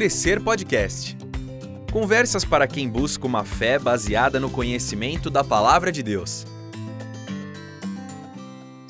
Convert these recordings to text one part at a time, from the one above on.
Crescer Podcast. Conversas para quem busca uma fé baseada no conhecimento da palavra de Deus.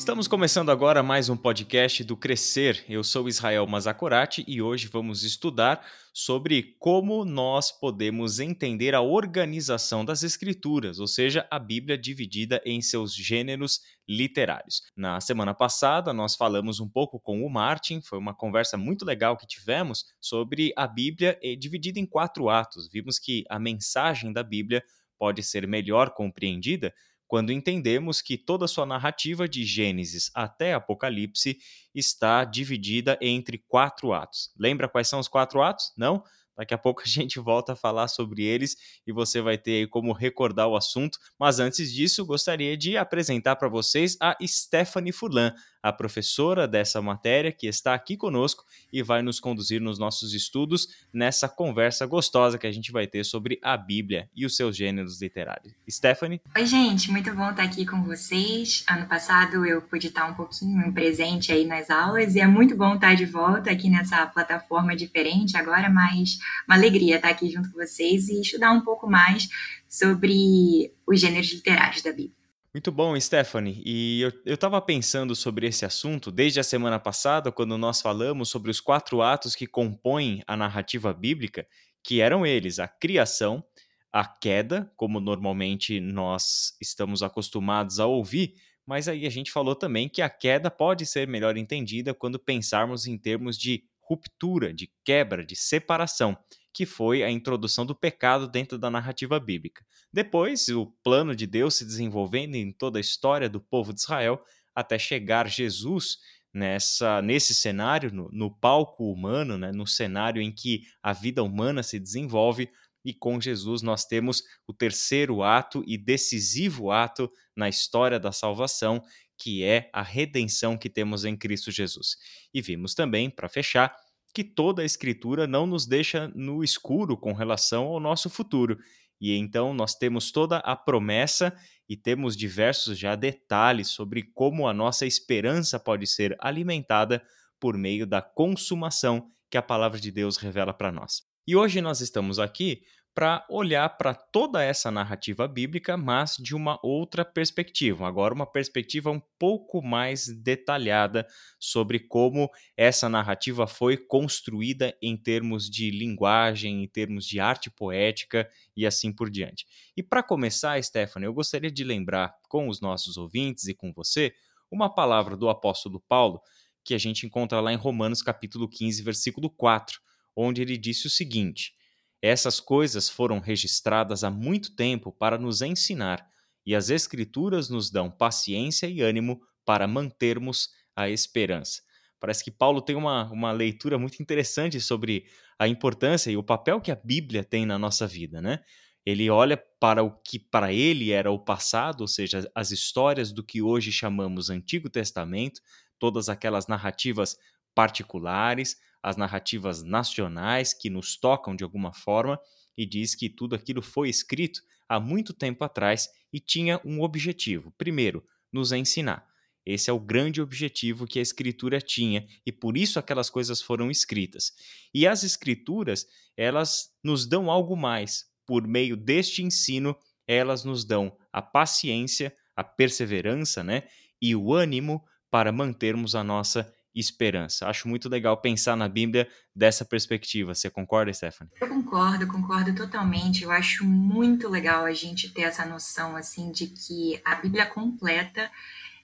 Estamos começando agora mais um podcast do Crescer. Eu sou Israel Mazakorati e hoje vamos estudar sobre como nós podemos entender a organização das escrituras, ou seja, a Bíblia dividida em seus gêneros literários. Na semana passada, nós falamos um pouco com o Martin, foi uma conversa muito legal que tivemos sobre a Bíblia dividida em quatro atos. Vimos que a mensagem da Bíblia pode ser melhor compreendida quando entendemos que toda sua narrativa de Gênesis até Apocalipse está dividida entre quatro atos. Lembra quais são os quatro atos? Não? Daqui a pouco a gente volta a falar sobre eles e você vai ter como recordar o assunto. Mas antes disso, gostaria de apresentar para vocês a Stephanie Furlan, a professora dessa matéria que está aqui conosco e vai nos conduzir nos nossos estudos nessa conversa gostosa que a gente vai ter sobre a Bíblia e os seus gêneros literários. Stephanie? Oi, gente, muito bom estar aqui com vocês. Ano passado eu pude estar um pouquinho presente aí nas aulas e é muito bom estar de volta aqui nessa plataforma diferente agora, mas uma alegria estar aqui junto com vocês e estudar um pouco mais sobre os gêneros literários da Bíblia. Muito bom, Stephanie. E eu estava pensando sobre esse assunto desde a semana passada, quando nós falamos sobre os quatro atos que compõem a narrativa bíblica, que eram eles: a criação, a queda, como normalmente nós estamos acostumados a ouvir, mas aí a gente falou também que a queda pode ser melhor entendida quando pensarmos em termos de ruptura, de quebra, de separação que foi a introdução do pecado dentro da narrativa bíblica. Depois, o plano de Deus se desenvolvendo em toda a história do povo de Israel até chegar Jesus nessa nesse cenário, no, no palco humano, né, no cenário em que a vida humana se desenvolve, e com Jesus nós temos o terceiro ato e decisivo ato na história da salvação, que é a redenção que temos em Cristo Jesus. E vimos também, para fechar, que toda a escritura não nos deixa no escuro com relação ao nosso futuro. E então nós temos toda a promessa e temos diversos já detalhes sobre como a nossa esperança pode ser alimentada por meio da consumação que a palavra de Deus revela para nós. E hoje nós estamos aqui para olhar para toda essa narrativa bíblica, mas de uma outra perspectiva. Agora, uma perspectiva um pouco mais detalhada sobre como essa narrativa foi construída em termos de linguagem, em termos de arte poética e assim por diante. E para começar, Stephanie, eu gostaria de lembrar com os nossos ouvintes e com você uma palavra do apóstolo Paulo que a gente encontra lá em Romanos capítulo 15, versículo 4, onde ele disse o seguinte: essas coisas foram registradas há muito tempo para nos ensinar, e as Escrituras nos dão paciência e ânimo para mantermos a esperança. Parece que Paulo tem uma, uma leitura muito interessante sobre a importância e o papel que a Bíblia tem na nossa vida, né? Ele olha para o que para ele era o passado, ou seja, as histórias do que hoje chamamos Antigo Testamento, todas aquelas narrativas particulares, as narrativas nacionais que nos tocam de alguma forma e diz que tudo aquilo foi escrito há muito tempo atrás e tinha um objetivo. Primeiro, nos ensinar. Esse é o grande objetivo que a escritura tinha e por isso aquelas coisas foram escritas. E as escrituras, elas nos dão algo mais. Por meio deste ensino, elas nos dão a paciência, a perseverança, né, e o ânimo para mantermos a nossa esperança. Acho muito legal pensar na Bíblia dessa perspectiva. Você concorda, Stephanie? Eu concordo, concordo totalmente. Eu acho muito legal a gente ter essa noção assim de que a Bíblia completa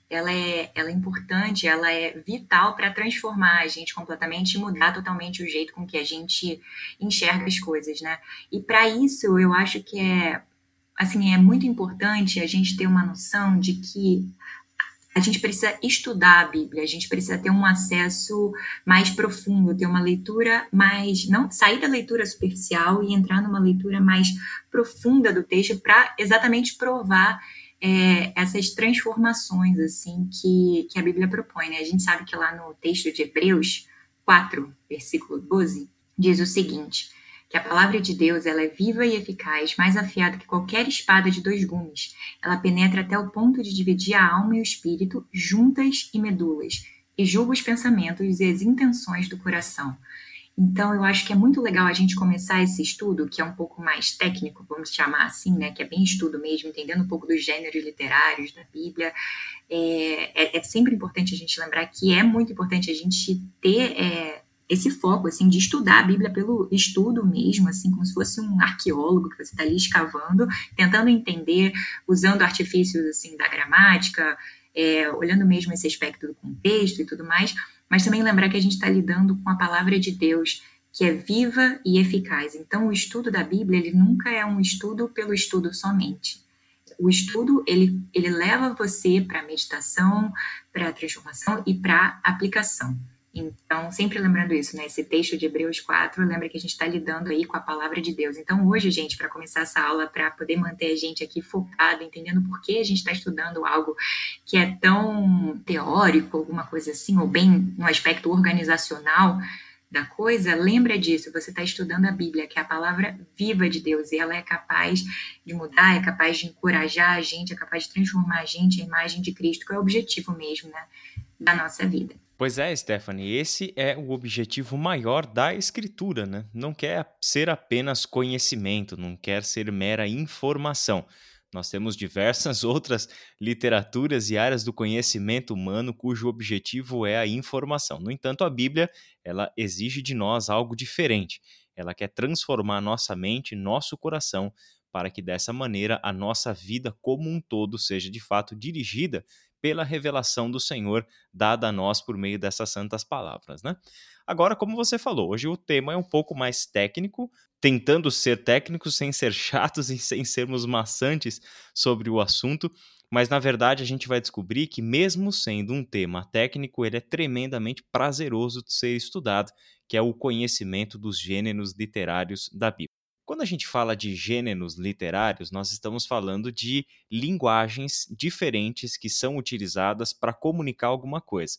ela é, ela é importante, ela é vital para transformar a gente completamente e mudar totalmente o jeito com que a gente enxerga as coisas, né? E para isso eu acho que é assim é muito importante a gente ter uma noção de que a gente precisa estudar a Bíblia, a gente precisa ter um acesso mais profundo, ter uma leitura mais. não sair da leitura superficial e entrar numa leitura mais profunda do texto para exatamente provar é, essas transformações assim que, que a Bíblia propõe. Né? A gente sabe que lá no texto de Hebreus 4, versículo 12, diz o seguinte que a palavra de Deus ela é viva e eficaz, mais afiada que qualquer espada de dois gumes. Ela penetra até o ponto de dividir a alma e o espírito, juntas e medulas, e julga os pensamentos e as intenções do coração. Então, eu acho que é muito legal a gente começar esse estudo, que é um pouco mais técnico, vamos chamar assim, né? Que é bem estudo mesmo, entendendo um pouco dos gêneros literários da Bíblia. É, é, é sempre importante a gente lembrar que é muito importante a gente ter é, esse foco, assim, de estudar a Bíblia pelo estudo mesmo, assim, como se fosse um arqueólogo que você está ali escavando, tentando entender, usando artifícios, assim, da gramática, é, olhando mesmo esse aspecto do contexto e tudo mais, mas também lembrar que a gente está lidando com a palavra de Deus, que é viva e eficaz. Então, o estudo da Bíblia, ele nunca é um estudo pelo estudo somente. O estudo, ele, ele leva você para a meditação, para a transformação e para a aplicação. Então, sempre lembrando isso, né? Esse texto de Hebreus 4, lembra que a gente está lidando aí com a palavra de Deus. Então, hoje, gente, para começar essa aula, para poder manter a gente aqui focado, entendendo por que a gente está estudando algo que é tão teórico, alguma coisa assim, ou bem no aspecto organizacional da coisa, lembra disso. Você está estudando a Bíblia, que é a palavra viva de Deus, e ela é capaz de mudar, é capaz de encorajar a gente, é capaz de transformar a gente à imagem de Cristo, que é o objetivo mesmo, né, da nossa vida. Pois é, Stephanie, esse é o objetivo maior da escritura, né? Não quer ser apenas conhecimento, não quer ser mera informação. Nós temos diversas outras literaturas e áreas do conhecimento humano cujo objetivo é a informação. No entanto, a Bíblia, ela exige de nós algo diferente. Ela quer transformar nossa mente, nosso coração, para que dessa maneira a nossa vida como um todo seja de fato dirigida pela revelação do Senhor dada a nós por meio dessas santas palavras, né? Agora, como você falou, hoje o tema é um pouco mais técnico, tentando ser técnicos sem ser chatos e sem sermos maçantes sobre o assunto, mas na verdade a gente vai descobrir que mesmo sendo um tema técnico, ele é tremendamente prazeroso de ser estudado, que é o conhecimento dos gêneros literários da Bíblia. Quando a gente fala de gêneros literários, nós estamos falando de linguagens diferentes que são utilizadas para comunicar alguma coisa.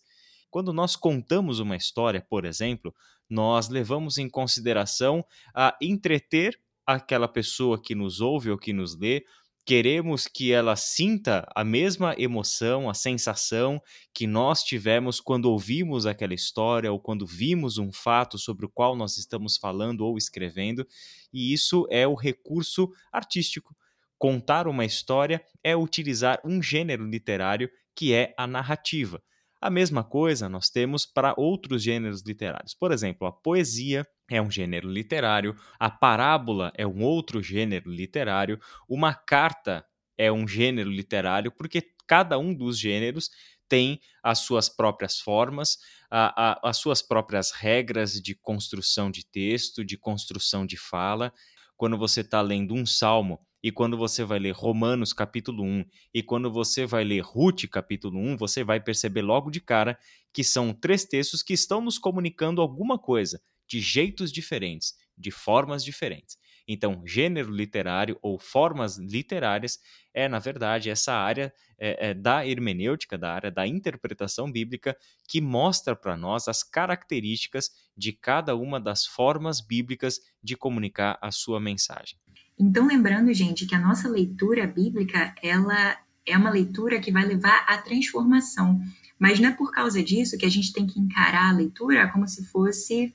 Quando nós contamos uma história, por exemplo, nós levamos em consideração a entreter aquela pessoa que nos ouve ou que nos lê, queremos que ela sinta a mesma emoção, a sensação que nós tivemos quando ouvimos aquela história ou quando vimos um fato sobre o qual nós estamos falando ou escrevendo, e isso é o recurso artístico. Contar uma história é utilizar um gênero literário que é a narrativa. A mesma coisa nós temos para outros gêneros literários. Por exemplo, a poesia é um gênero literário, a parábola é um outro gênero literário, uma carta é um gênero literário, porque cada um dos gêneros tem as suas próprias formas, a, a, as suas próprias regras de construção de texto, de construção de fala. Quando você está lendo um salmo, e quando você vai ler Romanos capítulo 1 e quando você vai ler Ruth capítulo 1, você vai perceber logo de cara que são três textos que estão nos comunicando alguma coisa de jeitos diferentes, de formas diferentes. Então, gênero literário ou formas literárias é, na verdade, essa área é, é, da hermenêutica, da área da interpretação bíblica, que mostra para nós as características de cada uma das formas bíblicas de comunicar a sua mensagem. Então, lembrando, gente, que a nossa leitura bíblica, ela é uma leitura que vai levar à transformação. Mas não é por causa disso que a gente tem que encarar a leitura como se fosse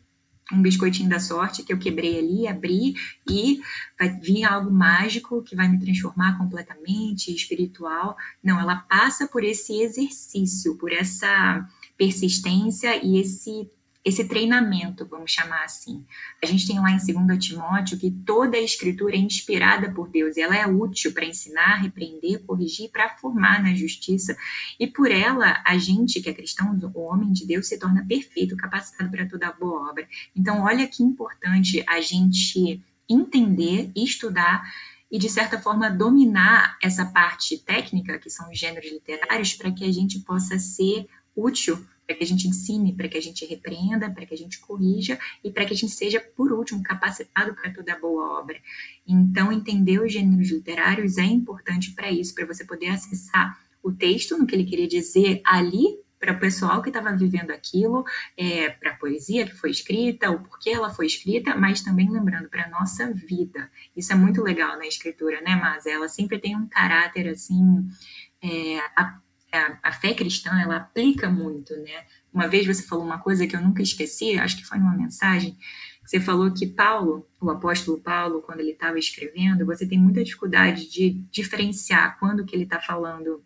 um biscoitinho da sorte que eu quebrei ali, abri e vai vir algo mágico que vai me transformar completamente, espiritual. Não, ela passa por esse exercício, por essa persistência e esse esse treinamento, vamos chamar assim. A gente tem lá em 2 Timóteo que toda a escritura é inspirada por Deus, e ela é útil para ensinar, repreender, corrigir, para formar na justiça, e por ela a gente que é cristão, o homem de Deus se torna perfeito, capacitado para toda boa obra. Então, olha que importante a gente entender, estudar e, de certa forma, dominar essa parte técnica, que são os gêneros literários, para que a gente possa ser útil para que a gente ensine, para que a gente repreenda, para que a gente corrija e para que a gente seja, por último, capacitado para toda boa obra. Então, entender os gêneros literários é importante para isso, para você poder acessar o texto, no que ele queria dizer ali, para o pessoal que estava vivendo aquilo, é, para a poesia que foi escrita, o porquê ela foi escrita, mas também lembrando para a nossa vida. Isso é muito legal na escritura, né, Mas ela sempre tem um caráter assim. É, a, a, fé cristã, ela aplica muito, né? Uma vez você falou uma coisa que eu nunca esqueci, acho que foi numa mensagem, você falou que Paulo, o apóstolo Paulo, quando ele estava escrevendo, você tem muita dificuldade de diferenciar quando que ele está falando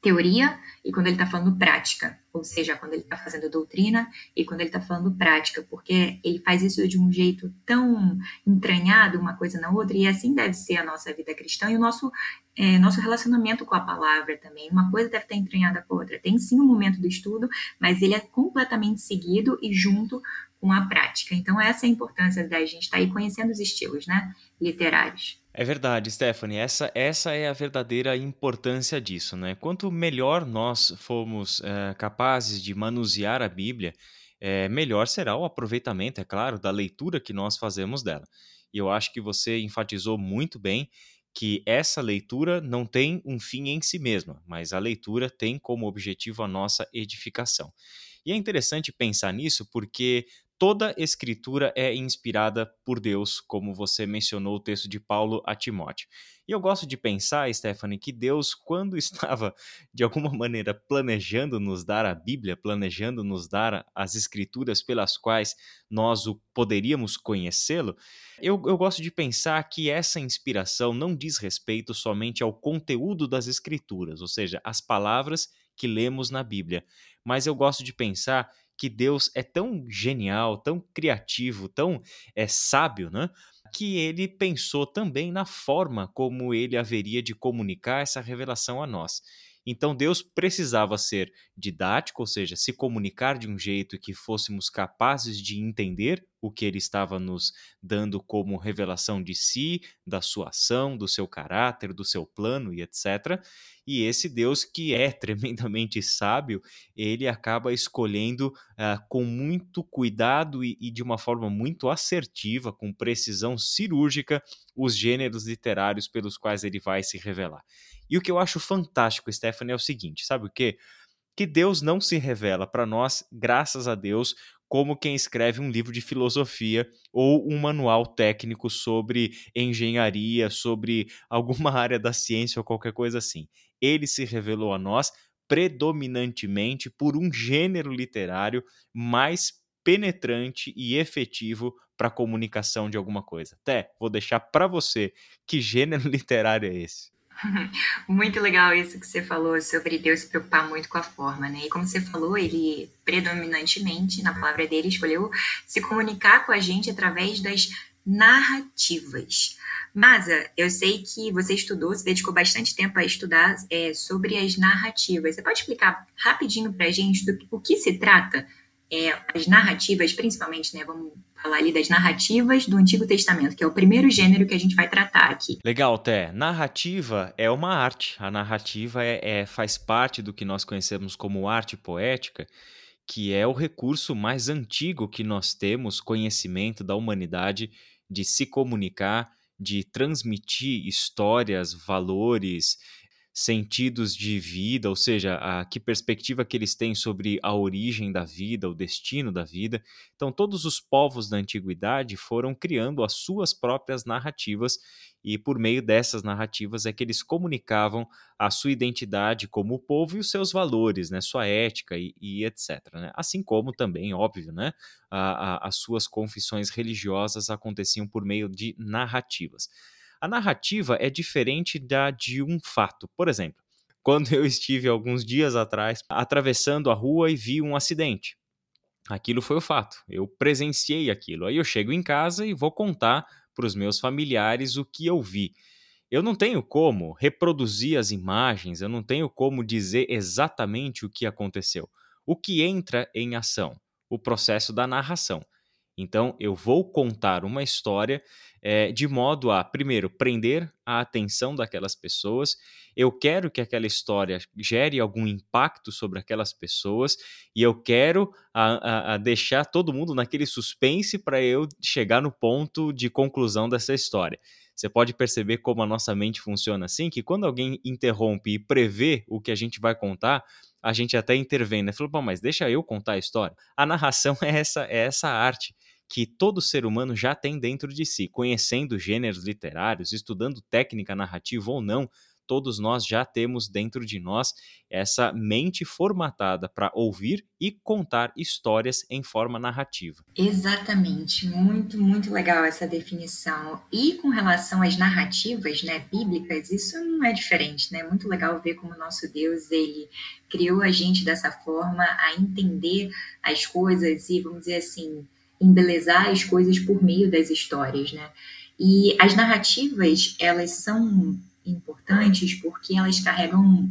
teoria e quando ele está falando prática, ou seja, quando ele está fazendo doutrina e quando ele está falando prática, porque ele faz isso de um jeito tão entranhado uma coisa na outra, e assim deve ser a nossa vida cristã e o nosso, é, nosso relacionamento com a palavra também. Uma coisa deve estar entranhada com a outra. Tem sim um momento do estudo, mas ele é completamente seguido e junto com a prática. Então, essa é a importância da gente estar tá aí conhecendo os estilos né, literários. É verdade, Stephanie. Essa, essa é a verdadeira importância disso, né? Quanto melhor nós formos é, capazes de manusear a Bíblia, é, melhor será o aproveitamento, é claro, da leitura que nós fazemos dela. E eu acho que você enfatizou muito bem que essa leitura não tem um fim em si mesma, mas a leitura tem como objetivo a nossa edificação. E é interessante pensar nisso porque toda escritura é inspirada por Deus, como você mencionou o texto de Paulo a Timóteo. E eu gosto de pensar, Stephanie, que Deus, quando estava de alguma maneira planejando nos dar a Bíblia, planejando nos dar as escrituras pelas quais nós o poderíamos conhecê-lo, eu, eu gosto de pensar que essa inspiração não diz respeito somente ao conteúdo das escrituras, ou seja, as palavras que lemos na Bíblia, mas eu gosto de pensar que Deus é tão genial, tão criativo, tão é, sábio, né? Que ele pensou também na forma como ele haveria de comunicar essa revelação a nós. Então Deus precisava ser didático, ou seja, se comunicar de um jeito que fôssemos capazes de entender o que ele estava nos dando como revelação de si, da sua ação, do seu caráter, do seu plano e etc. E esse Deus que é tremendamente sábio, ele acaba escolhendo uh, com muito cuidado e, e de uma forma muito assertiva, com precisão cirúrgica, os gêneros literários pelos quais ele vai se revelar. E o que eu acho fantástico, Stephanie, é o seguinte: sabe o quê? Que Deus não se revela para nós, graças a Deus, como quem escreve um livro de filosofia ou um manual técnico sobre engenharia, sobre alguma área da ciência ou qualquer coisa assim. Ele se revelou a nós predominantemente por um gênero literário mais penetrante e efetivo para a comunicação de alguma coisa. Até vou deixar para você que gênero literário é esse. Muito legal isso que você falou sobre Deus se preocupar muito com a forma, né? E como você falou, ele predominantemente, na palavra dele, escolheu se comunicar com a gente através das narrativas. Masa, eu sei que você estudou, você dedicou bastante tempo a estudar é, sobre as narrativas. Você pode explicar rapidinho para a gente do o que se trata? É, as narrativas, principalmente, né? Vamos falar ali das narrativas do Antigo Testamento, que é o primeiro gênero que a gente vai tratar aqui. Legal, Té. Narrativa é uma arte. A narrativa é, é, faz parte do que nós conhecemos como arte poética, que é o recurso mais antigo que nós temos, conhecimento da humanidade, de se comunicar, de transmitir histórias, valores, sentidos de vida, ou seja, a que perspectiva que eles têm sobre a origem da vida, o destino da vida. Então, todos os povos da antiguidade foram criando as suas próprias narrativas e por meio dessas narrativas é que eles comunicavam a sua identidade como povo e os seus valores, né, sua ética e, e etc. Né? Assim como também, óbvio, né, a, a, as suas confissões religiosas aconteciam por meio de narrativas. A narrativa é diferente da de um fato. Por exemplo, quando eu estive alguns dias atrás atravessando a rua e vi um acidente. Aquilo foi o fato. Eu presenciei aquilo. Aí eu chego em casa e vou contar para os meus familiares o que eu vi. Eu não tenho como reproduzir as imagens, eu não tenho como dizer exatamente o que aconteceu. O que entra em ação? O processo da narração. Então, eu vou contar uma história é, de modo a, primeiro, prender a atenção daquelas pessoas. Eu quero que aquela história gere algum impacto sobre aquelas pessoas e eu quero a, a, a deixar todo mundo naquele suspense para eu chegar no ponto de conclusão dessa história. Você pode perceber como a nossa mente funciona assim, que quando alguém interrompe e prevê o que a gente vai contar, a gente até intervém, né? Falou, mas deixa eu contar a história. A narração é essa, é essa arte que todo ser humano já tem dentro de si, conhecendo gêneros literários, estudando técnica narrativa ou não, todos nós já temos dentro de nós essa mente formatada para ouvir e contar histórias em forma narrativa. Exatamente, muito, muito legal essa definição. E com relação às narrativas, né, bíblicas, isso não é diferente, né? Muito legal ver como nosso Deus, ele criou a gente dessa forma a entender as coisas e, vamos dizer assim, embelezar as coisas por meio das histórias, né? E as narrativas, elas são importantes porque elas carregam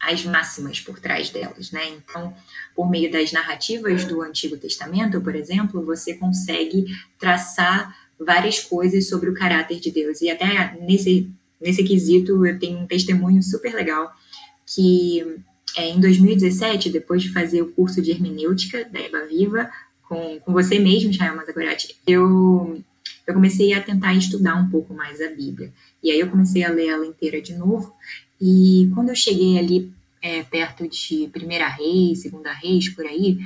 as máximas por trás delas, né? Então, por meio das narrativas do Antigo Testamento, por exemplo, você consegue traçar várias coisas sobre o caráter de Deus. E até nesse, nesse quesito eu tenho um testemunho super legal que é, em 2017, depois de fazer o curso de hermenêutica da Eva Viva, com, com você mesmo, Jael Mazagorati, eu, eu comecei a tentar estudar um pouco mais a Bíblia. E aí eu comecei a ler ela inteira de novo, e quando eu cheguei ali é, perto de Primeira Reis, Segunda Reis, por aí,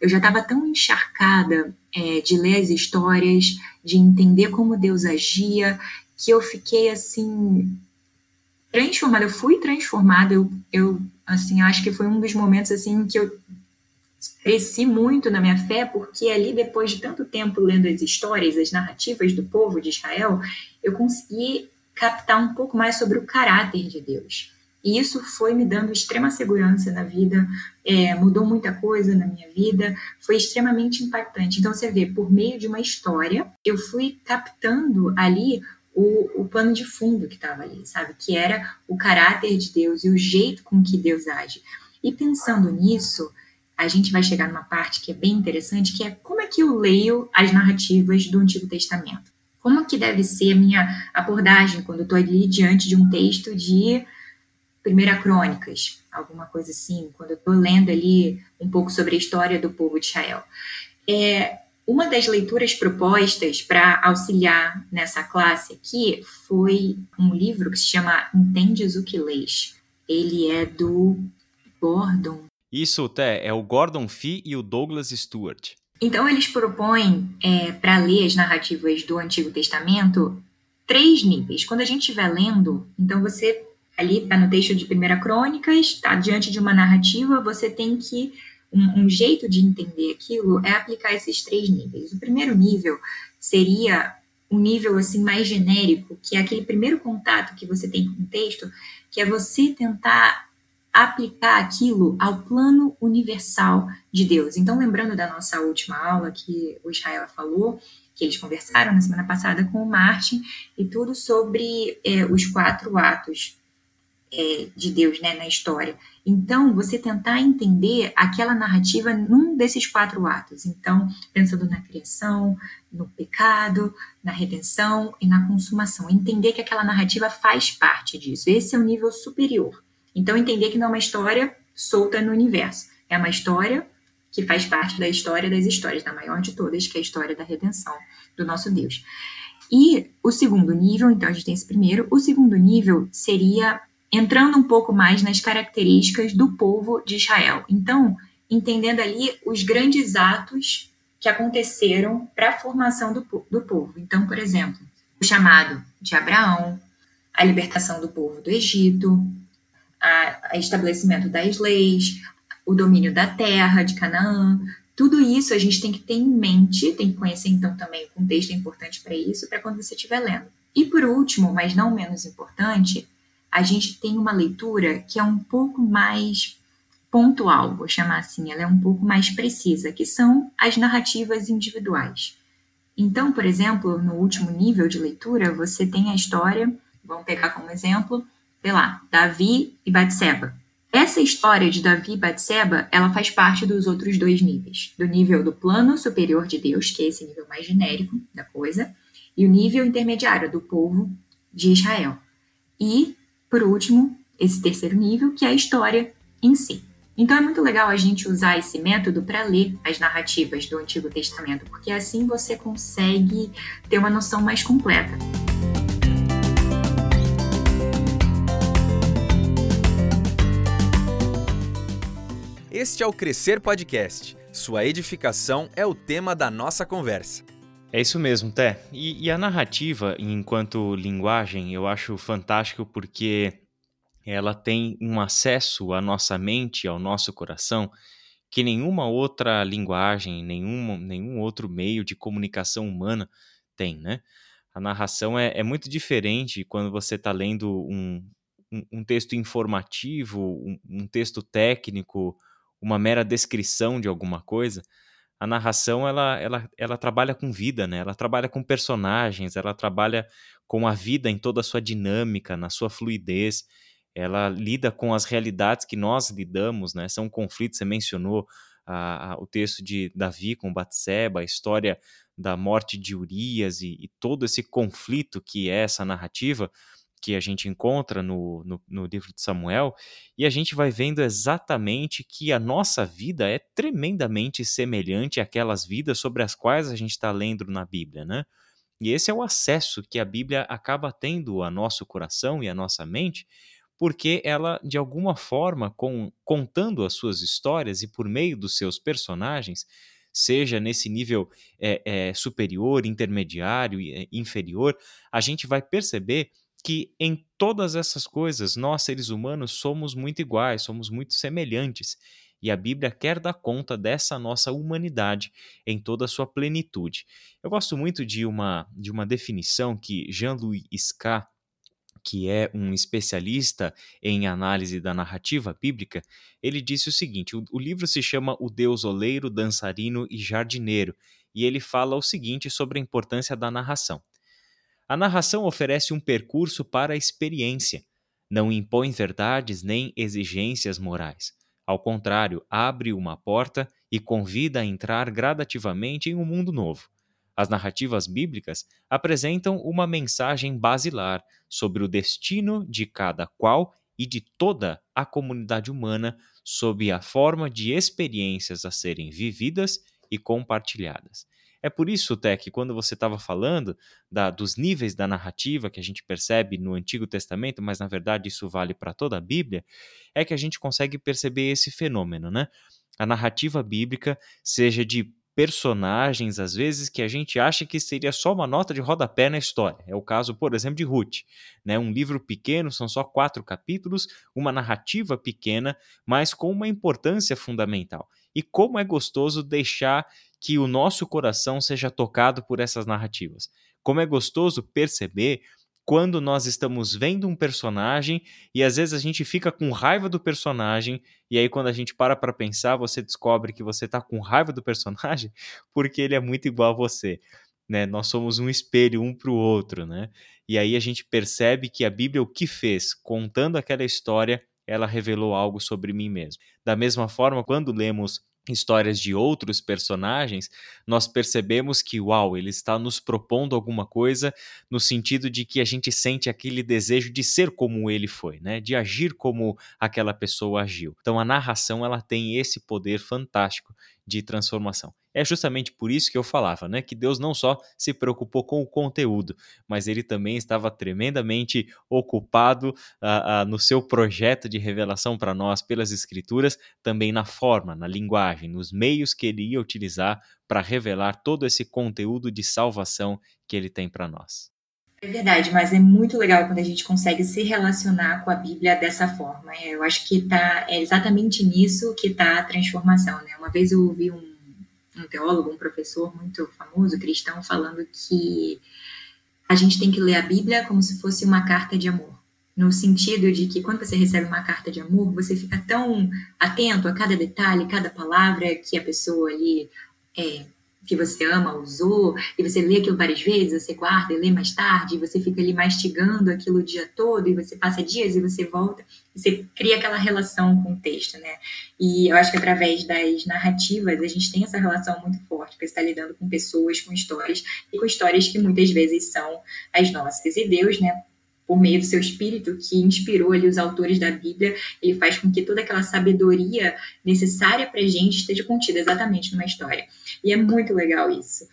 eu já estava tão encharcada é, de ler as histórias, de entender como Deus agia, que eu fiquei assim transformada. Eu fui transformada. Eu, eu assim, acho que foi um dos momentos assim que eu cresci muito na minha fé, porque ali depois de tanto tempo lendo as histórias, as narrativas do povo de Israel, eu consegui captar um pouco mais sobre o caráter de Deus. E isso foi me dando extrema segurança na vida, é, mudou muita coisa na minha vida, foi extremamente impactante. Então, você vê, por meio de uma história, eu fui captando ali o, o plano de fundo que estava ali, sabe? Que era o caráter de Deus e o jeito com que Deus age. E pensando nisso, a gente vai chegar numa parte que é bem interessante, que é como é que eu leio as narrativas do Antigo Testamento. Como que deve ser a minha abordagem quando eu estou ali diante de um texto de Primeira Crônicas, alguma coisa assim, quando eu estou lendo ali um pouco sobre a história do povo de Israel. É, uma das leituras propostas para auxiliar nessa classe aqui foi um livro que se chama Entendes o que Lês. Ele é do Gordon. Isso, Té, é o Gordon Fee e o Douglas Stewart. Então, eles propõem, é, para ler as narrativas do Antigo Testamento, três níveis. Quando a gente estiver lendo, então você ali está no texto de Primeira Crônicas, está diante de uma narrativa, você tem que um, um, jeito de entender aquilo é aplicar esses três níveis. O primeiro nível seria um nível assim mais genérico, que é aquele primeiro contato que você tem com o texto, que é você tentar aplicar aquilo ao plano universal de Deus. Então, lembrando da nossa última aula que o Israel falou, que eles conversaram na semana passada com o Martin, e tudo sobre é, os quatro atos é, de Deus né, na história. Então, você tentar entender aquela narrativa num desses quatro atos. Então, pensando na criação, no pecado, na redenção e na consumação. Entender que aquela narrativa faz parte disso. Esse é o nível superior. Então, entender que não é uma história solta no universo, é uma história que faz parte da história das histórias, da maior de todas, que é a história da redenção do nosso Deus. E o segundo nível, então a gente tem esse primeiro, o segundo nível seria entrando um pouco mais nas características do povo de Israel. Então, entendendo ali os grandes atos que aconteceram para a formação do, do povo. Então, por exemplo, o chamado de Abraão, a libertação do povo do Egito, a estabelecimento das leis, o domínio da terra de Canaã. Tudo isso a gente tem que ter em mente, tem que conhecer então também o contexto é importante para isso, para quando você estiver lendo. E por último, mas não menos importante, a gente tem uma leitura que é um pouco mais pontual, vou chamar assim, ela é um pouco mais precisa, que são as narrativas individuais. Então, por exemplo, no último nível de leitura, você tem a história, vamos pegar como exemplo, sei lá, Davi e Batseba. Essa história de Davi e Batseba, ela faz parte dos outros dois níveis. Do nível do plano superior de Deus, que é esse nível mais genérico da coisa, e o nível intermediário do povo de Israel. E, por último, esse terceiro nível, que é a história em si. Então é muito legal a gente usar esse método para ler as narrativas do Antigo Testamento, porque assim você consegue ter uma noção mais completa. Este é o Crescer Podcast. Sua edificação é o tema da nossa conversa. É isso mesmo, Té. E, e, a narrativa, enquanto linguagem, eu acho fantástico porque ela tem um acesso à nossa mente, ao nosso coração, que nenhuma outra linguagem, nenhum, nenhum outro meio de comunicação humana tem, né? A narração é, é muito diferente quando você está lendo um, um, um, texto informativo, um, um texto técnico, uma mera descrição de alguma coisa a narração ela, ela, ela trabalha com vida, né? Ela trabalha com personagens, ela trabalha com a vida em toda a sua dinâmica, na sua fluidez. Ela lida com as realidades que nós lidamos, né? São conflitos, você mencionou a, a, o texto de Davi com Batseba, a história da morte de Urias e, e todo esse conflito que é essa narrativa que a gente encontra no, no, no, livro de Samuel, e a gente vai vendo exatamente que a nossa vida é tremendamente semelhante àquelas vidas sobre as quais a gente está lendo na Bíblia, né? E esse é o acesso que a Bíblia acaba tendo ao nosso coração e à nossa mente, porque ela, de alguma forma, com, contando as suas histórias e por meio dos seus personagens, seja nesse nível é, é, superior, intermediário, e inferior, a gente vai perceber que em todas essas coisas nós, seres humanos, somos muito iguais, somos muito semelhantes. E a Bíblia quer dar conta dessa nossa humanidade em toda a sua plenitude. Eu gosto muito de uma, de uma definição que Jean-Louis Scar, que é um especialista em análise da narrativa bíblica, ele disse o seguinte: o, o livro se chama O Deus Oleiro, Dançarino e Jardineiro, e ele fala o seguinte sobre a importância da narração. A narração oferece um percurso para a experiência, não impõe verdades nem exigências morais. Ao contrário, abre uma porta e convida a entrar gradativamente em um mundo novo. As narrativas bíblicas apresentam uma mensagem basilar sobre o destino de cada qual e de toda a comunidade humana sob a forma de experiências a serem vividas e compartilhadas. É por isso, que quando você estava falando da, dos níveis da narrativa que a gente percebe no Antigo Testamento, mas na verdade isso vale para toda a Bíblia, é que a gente consegue perceber esse fenômeno, né? A narrativa bíblica, seja de personagens, às vezes, que a gente acha que seria só uma nota de rodapé na história. É o caso, por exemplo, de Ruth. Né? Um livro pequeno, são só quatro capítulos, uma narrativa pequena, mas com uma importância fundamental. E como é gostoso deixar que o nosso coração seja tocado por essas narrativas. Como é gostoso perceber quando nós estamos vendo um personagem e às vezes a gente fica com raiva do personagem e aí quando a gente para para pensar, você descobre que você está com raiva do personagem porque ele é muito igual a você. Né? Nós somos um espelho um para o outro, né? E aí a gente percebe que a Bíblia o que fez, contando aquela história, ela revelou algo sobre mim mesmo. Da mesma forma, quando lemos histórias de outros personagens, nós percebemos que, uau, ele está nos propondo alguma coisa no sentido de que a gente sente aquele desejo de ser como ele foi, né? De agir como aquela pessoa agiu. Então a narração ela tem esse poder fantástico de transformação. É justamente por isso que eu falava, né, que Deus não só se preocupou com o conteúdo, mas ele também estava tremendamente ocupado uh, uh, no seu projeto de revelação para nós pelas Escrituras, também na forma, na linguagem, nos meios que ele ia utilizar para revelar todo esse conteúdo de salvação que ele tem para nós. É verdade, mas é muito legal quando a gente consegue se relacionar com a Bíblia dessa forma. Eu acho que tá, é exatamente nisso que está a transformação. Né? Uma vez eu ouvi um um teólogo, um professor muito famoso, cristão, falando que a gente tem que ler a Bíblia como se fosse uma carta de amor. No sentido de que quando você recebe uma carta de amor, você fica tão atento a cada detalhe, cada palavra que a pessoa ali é, que você ama usou, e você lê aquilo várias vezes, você guarda e lê mais tarde, e você fica ali mastigando aquilo o dia todo, e você passa dias e você volta, e você cria aquela relação com o texto, né? E eu acho que através das narrativas a gente tem essa relação muito forte, porque você está lidando com pessoas, com histórias, e com histórias que muitas vezes são as nossas. E Deus, né, por meio do seu espírito que inspirou ali os autores da Bíblia, ele faz com que toda aquela sabedoria necessária para a gente esteja contida exatamente numa história. E é muito legal isso.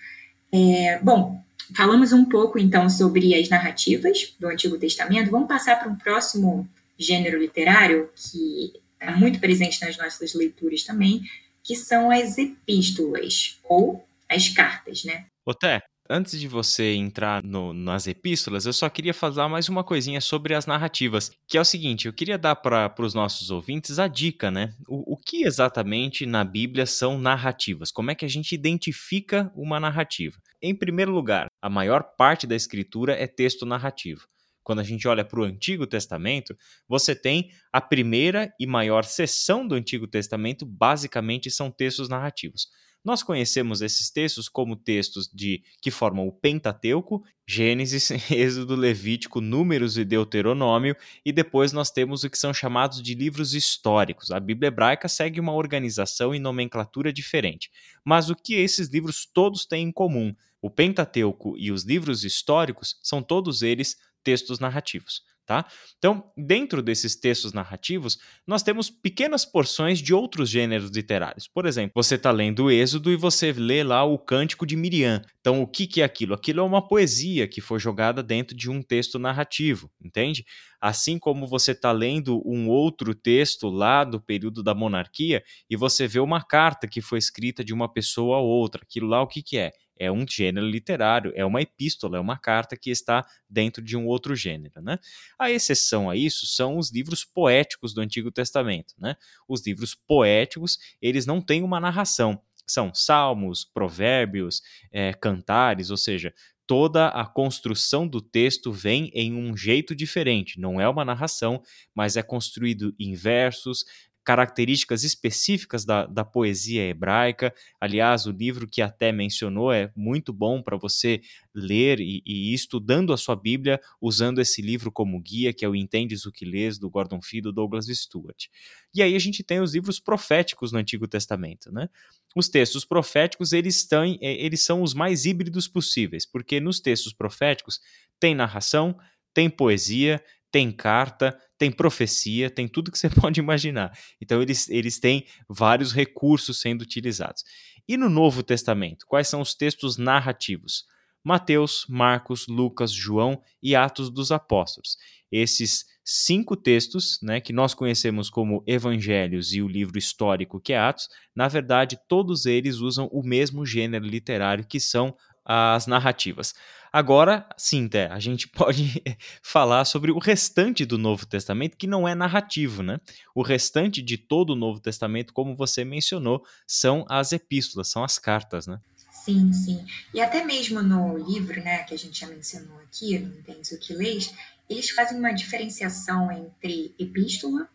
É, bom, falamos um pouco então sobre as narrativas do Antigo Testamento. Vamos passar para um próximo gênero literário que é muito presente nas nossas leituras também, que são as epístolas ou as cartas, né? Oté, Antes de você entrar no, nas epístolas, eu só queria falar mais uma coisinha sobre as narrativas, que é o seguinte: eu queria dar para os nossos ouvintes a dica, né? O, o que exatamente na Bíblia são narrativas? Como é que a gente identifica uma narrativa? Em primeiro lugar, a maior parte da escritura é texto narrativo. Quando a gente olha para o Antigo Testamento, você tem a primeira e maior seção do Antigo Testamento, basicamente são textos narrativos. Nós conhecemos esses textos como textos de que formam o Pentateuco, Gênesis, Êxodo, Levítico, Números e Deuteronômio, e depois nós temos o que são chamados de livros históricos. A Bíblia hebraica segue uma organização e nomenclatura diferente. Mas o que esses livros todos têm em comum? O Pentateuco e os livros históricos são todos eles textos narrativos. Tá? Então, dentro desses textos narrativos, nós temos pequenas porções de outros gêneros literários. Por exemplo, você está lendo o Êxodo e você lê lá o Cântico de Miriam. Então, o que, que é aquilo? Aquilo é uma poesia que foi jogada dentro de um texto narrativo, entende? Assim como você está lendo um outro texto lá do período da monarquia e você vê uma carta que foi escrita de uma pessoa a outra. Aquilo lá, o que, que é? É um gênero literário, é uma epístola, é uma carta que está dentro de um outro gênero. Né? A exceção a isso são os livros poéticos do Antigo Testamento. Né? Os livros poéticos, eles não têm uma narração. São salmos, provérbios, é, cantares, ou seja, toda a construção do texto vem em um jeito diferente. Não é uma narração, mas é construído em versos, características específicas da, da poesia hebraica. Aliás, o livro que até mencionou é muito bom para você ler e, e ir estudando a sua Bíblia usando esse livro como guia, que é o Entendes o que Lês, do Gordon Fee do Douglas Stuart. E aí a gente tem os livros proféticos no Antigo Testamento, né? Os textos proféticos, eles, estão, é, eles são os mais híbridos possíveis, porque nos textos proféticos tem narração, tem poesia, tem carta, tem profecia, tem tudo que você pode imaginar. Então, eles, eles têm vários recursos sendo utilizados. E no Novo Testamento, quais são os textos narrativos? Mateus, Marcos, Lucas, João e Atos dos Apóstolos. Esses cinco textos, né, que nós conhecemos como Evangelhos e o livro histórico que é Atos, na verdade, todos eles usam o mesmo gênero literário que são as narrativas. Agora, sim, Té, a gente pode falar sobre o restante do Novo Testamento, que não é narrativo, né? O restante de todo o Novo Testamento, como você mencionou, são as epístolas, são as cartas, né? Sim, sim. E até mesmo no livro, né, que a gente já mencionou aqui, no Entendes o que Lês, eles fazem uma diferenciação entre epístola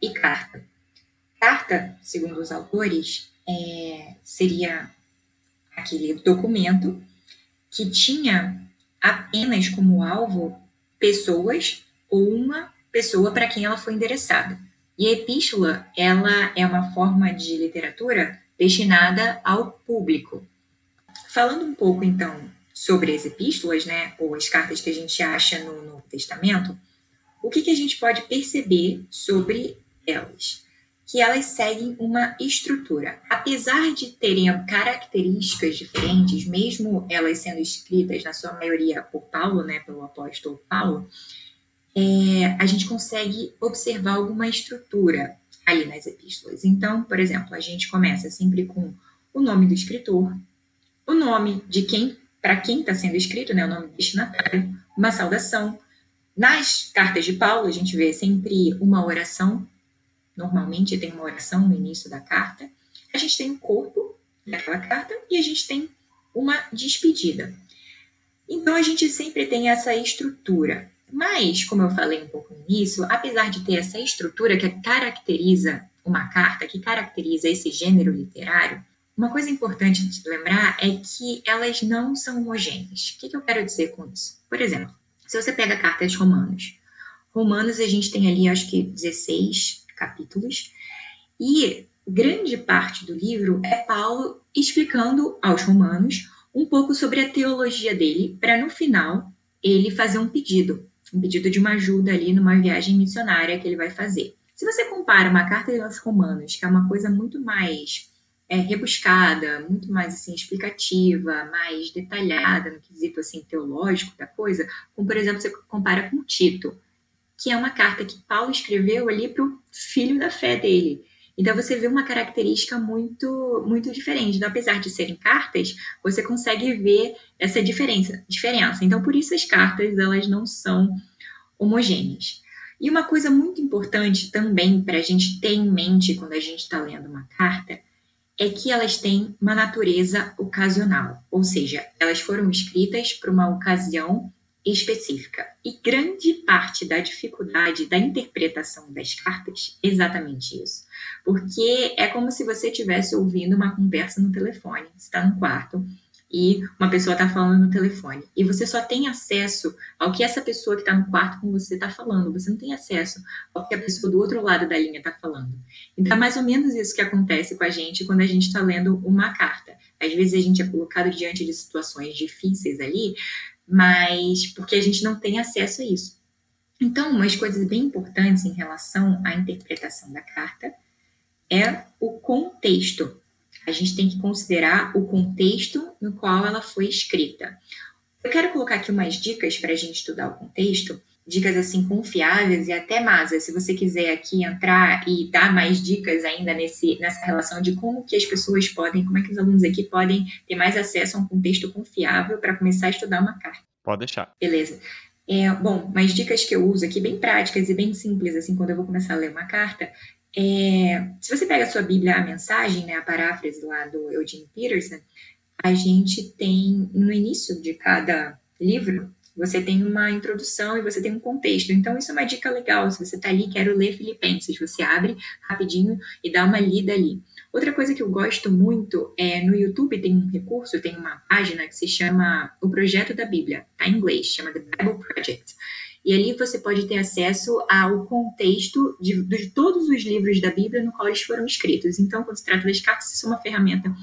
e carta. Carta, segundo os autores, é, seria aquele documento que tinha apenas como alvo pessoas ou uma pessoa para quem ela foi endereçada. E a epístola, ela é uma forma de literatura destinada ao público. Falando um pouco então sobre as epístolas, né, ou as cartas que a gente acha no Novo Testamento, o que, que a gente pode perceber sobre elas? Que elas seguem uma estrutura. Apesar de terem características diferentes, mesmo elas sendo escritas, na sua maioria, por Paulo, né, pelo apóstolo Paulo, é, a gente consegue observar alguma estrutura ali nas epístolas. Então, por exemplo, a gente começa sempre com o nome do escritor, o nome de quem, para quem está sendo escrito, né, o nome do destinatário, uma saudação. Nas cartas de Paulo, a gente vê sempre uma oração Normalmente tem uma oração no início da carta. A gente tem um corpo daquela carta e a gente tem uma despedida. Então a gente sempre tem essa estrutura. Mas, como eu falei um pouco no início, apesar de ter essa estrutura que caracteriza uma carta, que caracteriza esse gênero literário, uma coisa importante de lembrar é que elas não são homogêneas. O que, eu quero dizer com isso? Por exemplo, se você pega a carta de Romanos, Romanos a gente tem ali, acho que 16 capítulos, e grande parte do livro é Paulo explicando aos romanos um pouco sobre a teologia dele, para no final ele fazer um pedido, um pedido de uma ajuda ali numa viagem missionária que ele vai fazer. Se você compara uma carta aos romanos, que é uma coisa muito mais é, rebuscada, muito mais assim explicativa, mais detalhada no quesito assim teológico da coisa, como por exemplo você compara com Tito, que é uma carta que Paulo escreveu ali para o filho da fé dele. Então você vê uma característica muito muito diferente. Então, apesar de serem cartas, você consegue ver essa diferença, diferença. Então, por isso as cartas elas não são homogêneas. E uma coisa muito importante também para a gente ter em mente quando a gente está lendo uma carta é que elas têm uma natureza ocasional, ou seja, elas foram escritas para uma ocasião específica. E grande parte da dificuldade da interpretação das cartas é exatamente isso. Porque é como se você estivesse ouvindo uma conversa no telefone. Você está no quarto e uma pessoa está falando no telefone. E você só tem acesso ao que essa pessoa que está no quarto com você está falando. Você não tem acesso ao que a pessoa do outro lado da linha está falando. Então é mais ou menos isso que acontece com a gente quando a gente está lendo uma carta. Às vezes a gente é colocado diante de situações difíceis ali, mas porque a gente não tem acesso a isso. Então, umas coisas bem importantes em relação à interpretação da carta é o contexto. A gente tem que considerar o contexto no qual ela foi escrita. Eu quero colocar aqui umas dicas para a gente estudar o contexto, dicas assim confiáveis e até mais. Se você quiser aqui entrar e dar mais dicas ainda nesse, nessa relação de como que as pessoas podem, como é que os alunos aqui podem ter mais acesso a um contexto confiável para começar a estudar uma carta. Pode deixar. Beleza. É, bom, mas dicas que eu uso aqui, bem práticas e bem simples, assim, quando eu vou começar a ler uma carta, é, se você pega a sua Bíblia, a mensagem, né, a paráfrase lá do Eugene Peterson, a gente tem, no início de cada livro, você tem uma introdução e você tem um contexto. Então, isso é uma dica legal. Se você está ali, quero ler Filipenses, você abre rapidinho e dá uma lida ali. Outra coisa que eu gosto muito é no YouTube tem um recurso, tem uma página que se chama O Projeto da Bíblia, tá em inglês, chama The Bible Project. E ali você pode ter acesso ao contexto de, de todos os livros da Bíblia no qual eles foram escritos. Então, quando se trata das cartas, isso é uma ferramenta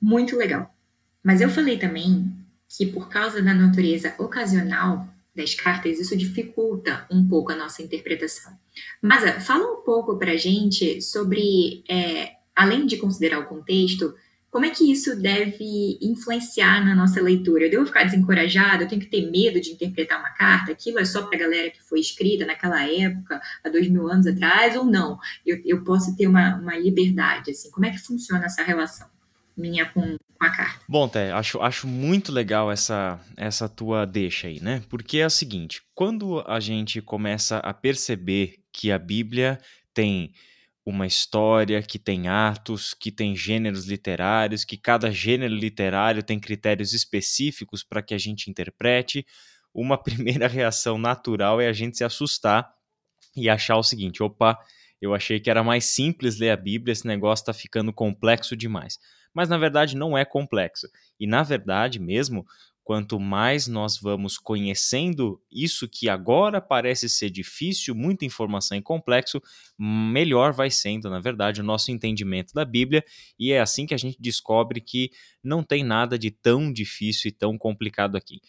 muito legal. Mas eu falei também que por causa da natureza ocasional das cartas, isso dificulta um pouco a nossa interpretação. Mas fala um pouco para a gente sobre, é, além de considerar o contexto, como é que isso deve influenciar na nossa leitura? Eu devo ficar desencorajada? Eu tenho que ter medo de interpretar uma carta? Aquilo é só para a galera que foi escrita naquela época, há dois mil anos atrás, ou não? Eu, eu posso ter uma, uma liberdade, assim. Como é que funciona essa relação minha com, com a carta? Bom, Té, acho, acho muito legal essa, essa tua deixa aí, né? Porque é o seguinte, quando a gente começa a perceber que a Bíblia tem uma história, que tem atos, que tem gêneros literários, que cada gênero literário tem critérios específicos para que a gente interprete. Uma primeira reação natural é a gente se assustar e achar o seguinte: opa, eu achei que era mais simples ler a Bíblia, esse negócio está ficando complexo demais. Mas na verdade não é complexo. E na verdade mesmo, Quanto mais nós vamos conhecendo isso que agora parece ser difícil, muita informação e complexo, melhor vai sendo, na verdade, o nosso entendimento da Bíblia, e é assim que a gente descobre que não tem nada de tão difícil e tão complicado aqui.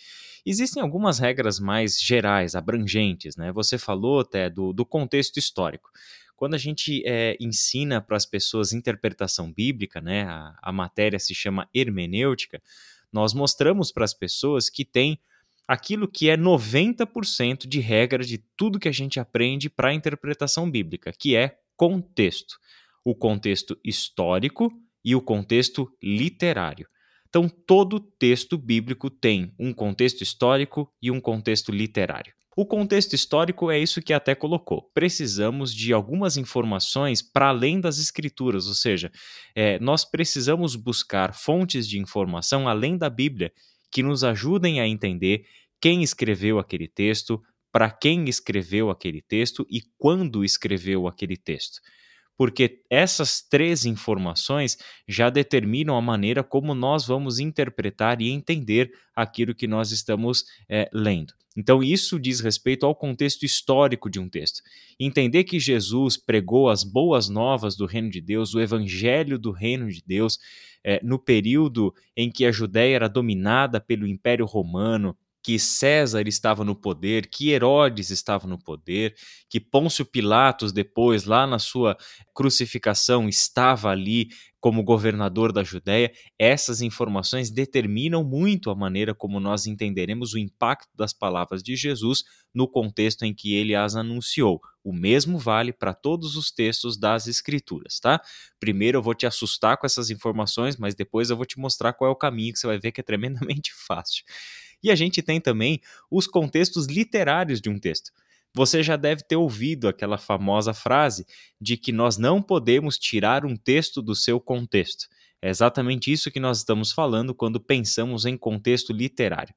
Existem algumas regras mais gerais, abrangentes, né? Você falou até do, do contexto histórico quando a gente é, ensina para as pessoas interpretação bíblica, né, a, a matéria se chama hermenêutica, nós mostramos para as pessoas que tem aquilo que é 90% de regra de tudo que a gente aprende para a interpretação bíblica, que é contexto. O contexto histórico e o contexto literário. Então, todo texto bíblico tem um contexto histórico e um contexto literário. O contexto histórico é isso que até colocou. Precisamos de algumas informações para além das escrituras, ou seja, é, nós precisamos buscar fontes de informação além da Bíblia que nos ajudem a entender quem escreveu aquele texto, para quem escreveu aquele texto e quando escreveu aquele texto porque essas três informações já determinam a maneira como nós vamos interpretar e entender aquilo que nós estamos é, lendo. Então, isso diz respeito ao contexto histórico de um texto. Entender que Jesus pregou as boas novas do reino de Deus, o evangelho do reino de Deus, é, no período em que a Judéia era dominada pelo Império Romano, que César estava no poder, que Herodes estava no poder, que Pôncio Pilatos, depois, lá na sua crucificação, estava ali como governador da Judéia. Essas informações determinam muito a maneira como nós entenderemos o impacto das palavras de Jesus no contexto em que ele as anunciou. O mesmo vale para todos os textos das Escrituras, tá? Primeiro eu vou te assustar com essas informações, mas depois eu vou te mostrar qual é o caminho que você vai ver que é tremendamente fácil. E a gente tem também os contextos literários de um texto. Você já deve ter ouvido aquela famosa frase de que nós não podemos tirar um texto do seu contexto. É exatamente isso que nós estamos falando quando pensamos em contexto literário.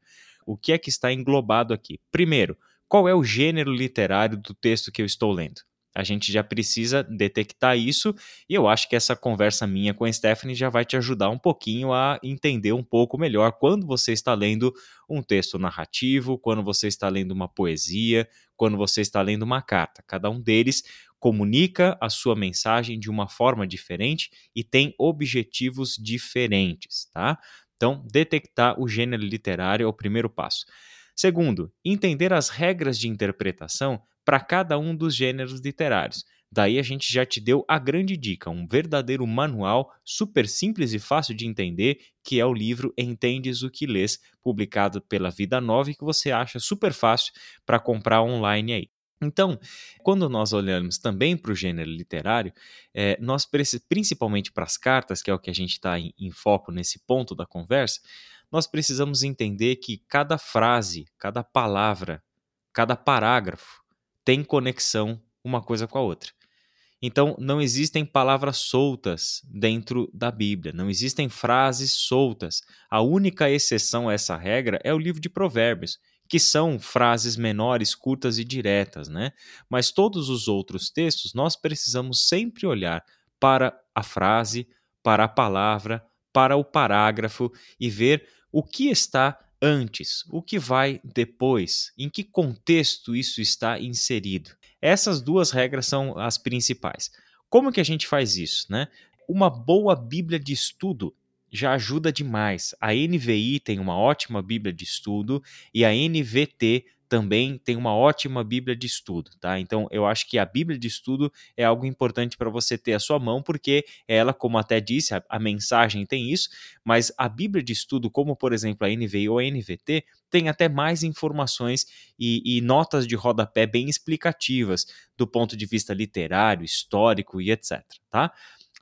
O que é que está englobado aqui? Primeiro, qual é o gênero literário do texto que eu estou lendo? A gente já precisa detectar isso e eu acho que essa conversa minha com a Stephanie já vai te ajudar um pouquinho a entender um pouco melhor quando você está lendo um texto narrativo, quando você está lendo uma poesia, quando você está lendo uma carta. Cada um deles comunica a sua mensagem de uma forma diferente e tem objetivos diferentes, tá? Então, detectar o gênero literário é o primeiro passo. Segundo, entender as regras de interpretação para cada um dos gêneros literários. Daí a gente já te deu a grande dica, um verdadeiro manual super simples e fácil de entender, que é o livro Entendes o que Lês, publicado pela Vida Nova e que você acha super fácil para comprar online aí. Então, quando nós olhamos também para o gênero literário, é, nós principalmente para as cartas, que é o que a gente está em, em foco nesse ponto da conversa, nós precisamos entender que cada frase, cada palavra, cada parágrafo tem conexão uma coisa com a outra. Então, não existem palavras soltas dentro da Bíblia, não existem frases soltas. A única exceção a essa regra é o livro de Provérbios, que são frases menores, curtas e diretas, né? Mas todos os outros textos nós precisamos sempre olhar para a frase, para a palavra, para o parágrafo e ver o que está antes, o que vai depois, em que contexto isso está inserido. Essas duas regras são as principais. Como que a gente faz isso, né? Uma boa Bíblia de estudo já ajuda demais. A NVI tem uma ótima Bíblia de estudo e a NVT também tem uma ótima Bíblia de estudo, tá? Então eu acho que a Bíblia de estudo é algo importante para você ter à sua mão, porque ela, como até disse, a, a, mensagem tem isso, mas a Bíblia de estudo, como por exemplo a NVI ou a NVT, tem até mais informações e, e notas de rodapé bem explicativas do ponto de vista literário, histórico e etc, tá?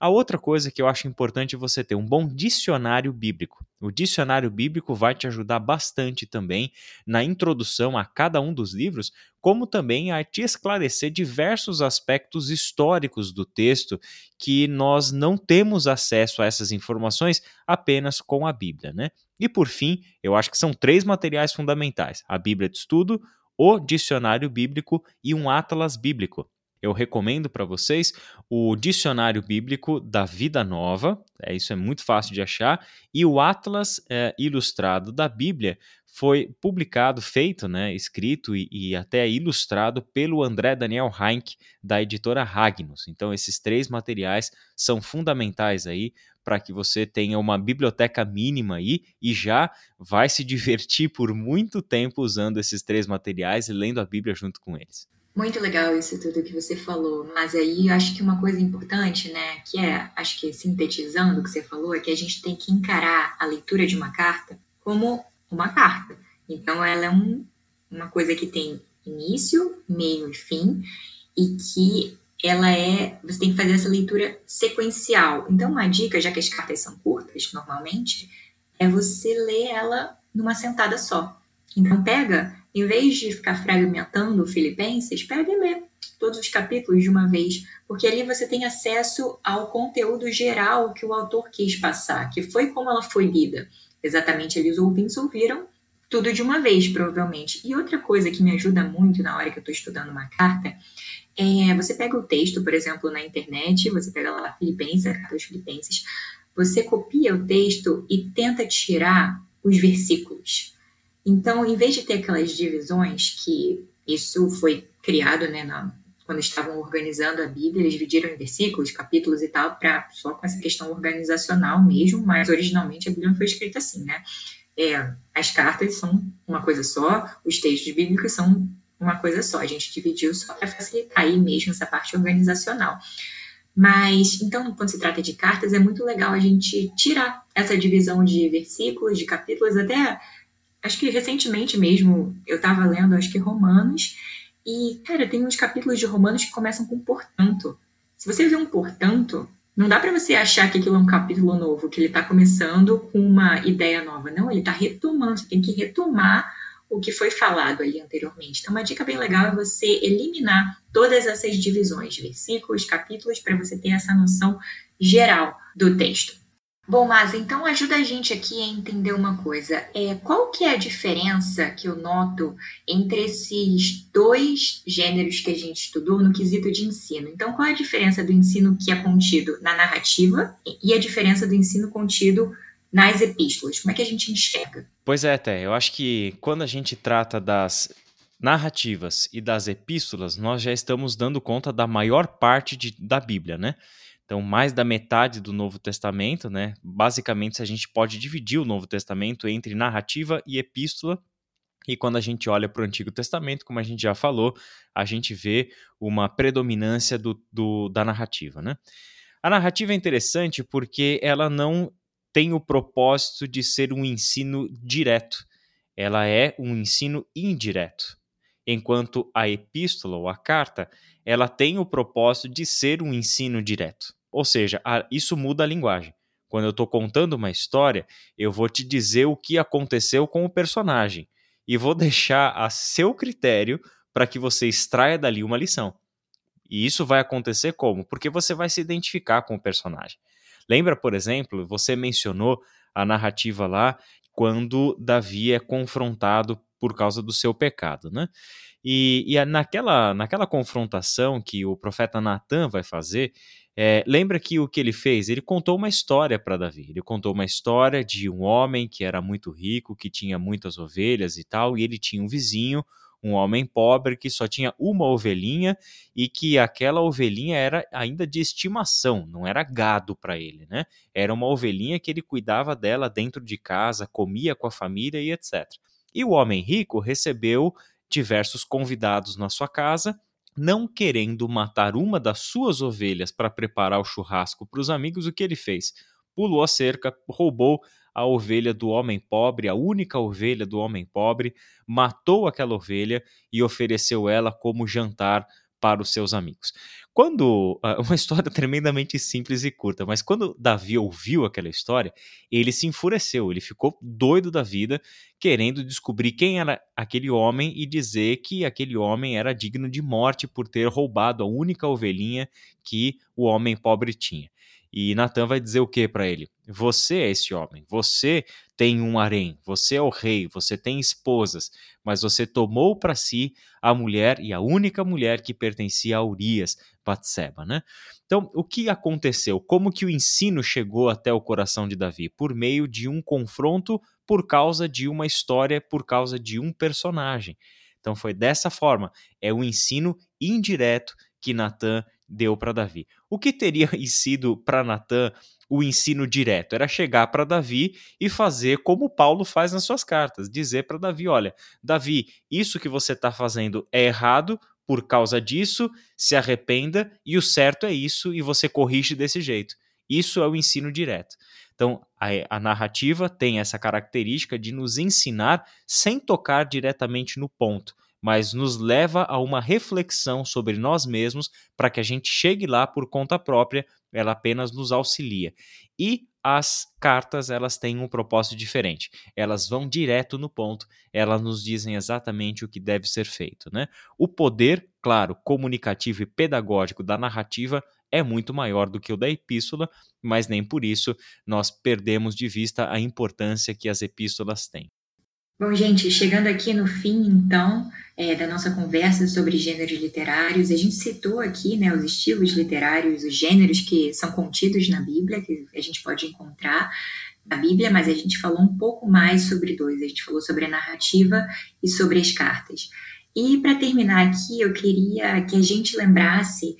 A outra coisa que eu acho importante é você ter um bom dicionário bíblico. O dicionário bíblico vai te ajudar bastante também na introdução a cada um dos livros, como também a te esclarecer diversos aspectos históricos do texto que nós não temos acesso a essas informações apenas com a Bíblia, né? E por fim, eu acho que são três materiais fundamentais: a Bíblia de estudo, o dicionário bíblico e um atlas bíblico eu recomendo para vocês o Dicionário Bíblico da Vida Nova, é, isso é muito fácil de achar, e o Atlas é, Ilustrado da Bíblia foi publicado, feito, né, escrito e, e, até ilustrado pelo André Daniel Heinck, da editora Ragnos. Então, esses três materiais são fundamentais aí para que você tenha uma biblioteca mínima aí e já vai se divertir por muito tempo usando esses três materiais e lendo a Bíblia junto com eles. Muito legal isso tudo que você falou, mas aí eu acho que uma coisa importante, né, que é, acho que sintetizando o que você falou, é que a gente tem que encarar a leitura de uma carta como uma carta. Então, ela é um, uma coisa que tem início, meio e fim, e que ela é. Você tem que fazer essa leitura sequencial. Então, uma dica, já que as cartas são curtas, normalmente, é você ler ela numa sentada só. Então, pega em vez de ficar fragmentando Filipenses, pega e lê todos os capítulos de uma vez, porque ali você tem acesso ao conteúdo geral que o autor quis passar, que foi como ela foi lida. Exatamente, eles ouvintes ouviram tudo de uma vez, provavelmente. E outra coisa que me ajuda muito na hora que eu estou estudando uma carta é você pega o texto, por exemplo, na internet, você pega lá Filipenses, a carta dos Filipenses, você copia o texto e tenta tirar os versículos. Então, em vez de ter aquelas divisões que isso foi criado, né, na, quando estavam organizando a Bíblia, eles dividiram em versículos, capítulos e tal, para só com essa questão organizacional mesmo, mas originalmente a Bíblia não foi escrita assim, né? é, as cartas são uma coisa só, os textos bíblicos são uma coisa só. A gente dividiu só para facilitar aí mesmo essa parte organizacional. Mas, então, quando se trata de cartas, é muito legal a gente tirar essa divisão de versículos, de capítulos, até acho que recentemente mesmo eu estava lendo, acho que Romanos, e, cara, tem uns capítulos de Romanos que começam com portanto. Se você vê um portanto, não dá para você achar que aquilo é um capítulo novo, que ele está começando com uma ideia nova. Não, ele está retomando, você tem que retomar o que foi falado ali anteriormente. Então, uma dica bem legal é você eliminar todas essas divisões, versículos, capítulos, para você ter essa noção geral do texto. Bom, mas então ajuda a gente aqui a entender uma coisa. É, qual que é a diferença que eu noto entre esses dois gêneros que a gente estudou no quesito de ensino? Então, qual é a diferença do ensino que é contido na narrativa e a diferença do ensino contido nas epístolas? Como é que a gente enxerga? Pois é, Té, eu acho que quando a gente trata das narrativas e das epístolas, nós já estamos dando conta da maior parte de, da Bíblia, né? Então, mais da metade do Novo Testamento, né? Basicamente, a gente pode dividir o Novo Testamento entre narrativa e epístola. E quando a gente olha para o Antigo Testamento, como a gente já falou, a gente vê uma predominância do, do, da narrativa, né? A narrativa é interessante porque ela não tem o propósito de ser um ensino direto, ela é um ensino indireto. Enquanto a epístola ou a carta, ela tem o propósito de ser um ensino direto. Ou seja, a, isso muda a linguagem. Quando eu estou contando uma história, eu vou te dizer o que aconteceu com o personagem e vou deixar a seu critério para que você extraia dali uma lição. E isso vai acontecer como? Porque você vai se identificar com o personagem. Lembra, por exemplo, você mencionou a narrativa lá quando Davi é confrontado por causa do seu pecado, né? E, e naquela, naquela confrontação que o profeta Natan vai fazer, é, lembra que o que ele fez? Ele contou uma história para Davi. Ele contou uma história de um homem que era muito rico, que tinha muitas ovelhas e tal, e ele tinha um vizinho um homem pobre que só tinha uma ovelhinha e que aquela ovelhinha era ainda de estimação, não era gado para ele, né? Era uma ovelhinha que ele cuidava dela dentro de casa, comia com a família e etc. E o homem rico recebeu diversos convidados na sua casa, não querendo matar uma das suas ovelhas para preparar o churrasco para os amigos, o que ele fez? Pulou a cerca, roubou a ovelha do homem pobre, a única ovelha do homem pobre, matou aquela ovelha e ofereceu ela como jantar para os seus amigos. Quando ah, uma história tremendamente simples e curta, mas quando Davi ouviu aquela história, ele se enfureceu, ele ficou doido da vida, querendo descobrir quem era aquele homem e dizer que aquele homem era digno de morte por ter roubado a única ovelhinha que o homem pobre tinha. E Natan vai dizer o que para ele? Você é esse homem, você tem um harém, você é o rei, você tem esposas, mas você tomou para si a mulher e a única mulher que pertencia a Urias, Batseba, né? Então, o que aconteceu? Como que o ensino chegou até o coração de Davi? Por meio de um confronto por causa de uma história, por causa de um personagem. Então foi dessa forma, é o ensino indireto que Natan deu para Davi. O que teria sido para Natan o ensino direto? Era chegar para Davi e fazer como Paulo faz nas suas cartas, dizer para Davi: olha, Davi, isso que você está fazendo é errado. Por causa disso, se arrependa e o certo é isso e você corrige desse jeito. Isso é o ensino direto. Então, a, a, narrativa tem essa característica de nos ensinar sem tocar diretamente no ponto, mas nos leva a uma reflexão sobre nós mesmos para que a gente chegue lá por conta própria, ela apenas nos auxilia. E as cartas, elas têm um propósito diferente. Elas vão direto no ponto, elas nos dizem exatamente o que deve ser feito, né? O poder, claro, comunicativo e pedagógico da narrativa é muito maior do que o da epístola, mas nem por isso nós perdemos de vista a importância que as epístolas têm. Bom, gente, chegando aqui no fim, então, é, da nossa conversa sobre gêneros literários, a gente citou aqui né, os estilos literários, os gêneros que são contidos na Bíblia, que a gente pode encontrar na Bíblia, mas a gente falou um pouco mais sobre dois. A gente falou sobre a narrativa e sobre as cartas. E para terminar aqui, eu queria que a gente lembrasse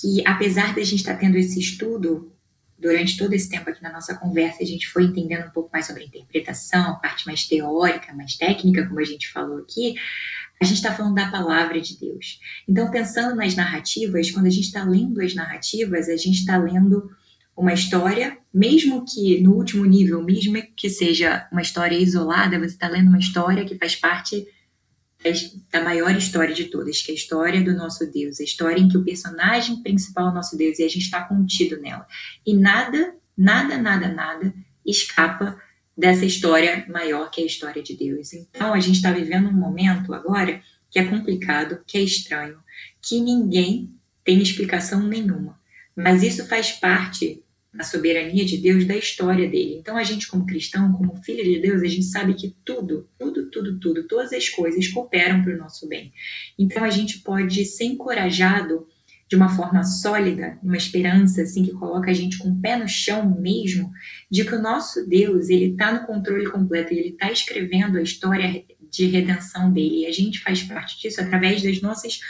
que, apesar da gente estar tendo esse estudo durante todo esse tempo aqui na nossa conversa, a gente foi entendendo um pouco mais sobre a interpretação, a parte mais teórica, mais técnica, como a gente falou aqui, a gente está falando da palavra de Deus. Então, pensando nas narrativas, quando a gente está lendo as narrativas, a gente está lendo uma história, mesmo que no último nível, mesmo que seja uma história isolada, você está lendo uma história que faz parte da maior história de todas, que é a história do nosso Deus, a história em que o personagem principal é o nosso Deus e a gente está contido nela. E nada, nada, nada, nada escapa dessa história maior que é a história de Deus. Então a gente está vivendo um momento agora que é complicado, que é estranho, que ninguém tem explicação nenhuma. Mas isso faz parte na soberania de Deus, da história dele. Então, a gente, como cristão, como filho de Deus, a gente sabe que tudo, tudo, tudo, tudo, todas as coisas cooperam para o nosso bem. Então, a gente pode ser encorajado de uma forma sólida, uma esperança assim que coloca a gente com o pé no chão mesmo, de que o nosso Deus ele está no controle completo ele está escrevendo a história de redenção dele. E a gente faz parte disso através das nossas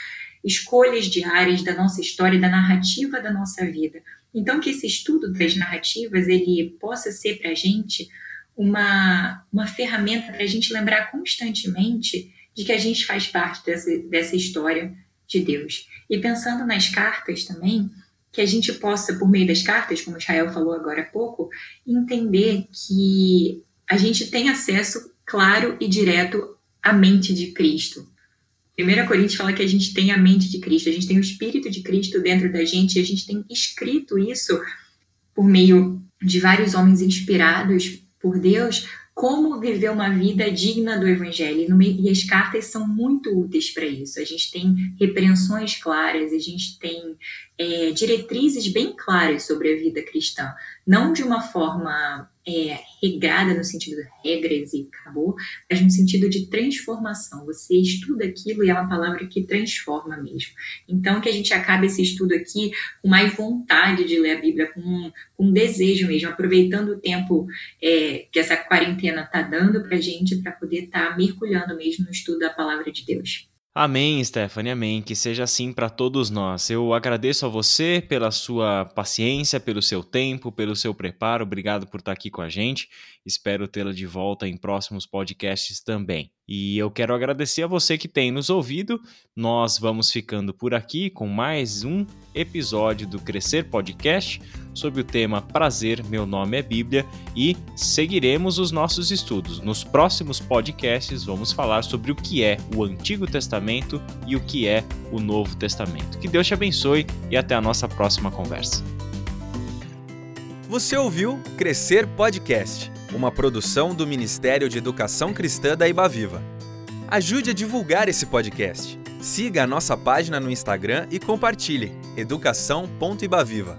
escolhas diárias, da nossa história, da narrativa da nossa vida. Então, que esse estudo das narrativas ele possa ser para a gente uma, uma ferramenta para a gente lembrar constantemente de que a gente faz parte dessa, dessa história de Deus. E pensando nas cartas também, que a gente possa, por meio das cartas, como Israel falou agora há pouco, entender que a gente tem acesso claro e direto à mente de Cristo. 1 Coríntios fala que a gente tem a mente de Cristo, a gente tem o Espírito de Cristo dentro da gente e a gente tem escrito isso por meio de vários homens inspirados por Deus, como viver uma vida digna do Evangelho. E as cartas são muito úteis para isso. A gente tem repreensões claras, a gente tem é, diretrizes bem claras sobre a vida cristã. Não de uma forma é, regrada no sentido de regras e acabou, mas no sentido de transformação. Você estuda aquilo e é uma palavra que transforma mesmo. Então, que a gente acabe esse estudo aqui com mais vontade de ler a Bíblia, com, com desejo mesmo, aproveitando o tempo é, que essa quarentena está dando para a gente, para poder estar tá mergulhando mesmo no estudo da palavra de Deus. Amém, Stephanie, amém. Que seja assim para todos nós. Eu agradeço a você pela sua paciência, pelo seu tempo, pelo seu preparo. Obrigado por estar aqui com a gente. Espero tê-la de volta em próximos podcasts também. E eu quero agradecer a você que tem nos ouvido. Nós vamos ficando por aqui com mais um episódio do Crescer Podcast sobre o tema Prazer, meu nome é Bíblia e seguiremos os nossos estudos. Nos próximos podcasts vamos falar sobre o que é o Antigo Testamento e o que é o Novo Testamento. Que Deus te abençoe e até a nossa próxima conversa. Você ouviu Crescer Podcast uma produção do Ministério de Educação Cristã da Ibaviva. Ajude a divulgar esse podcast. Siga a nossa página no Instagram e compartilhe educação.ibaviva.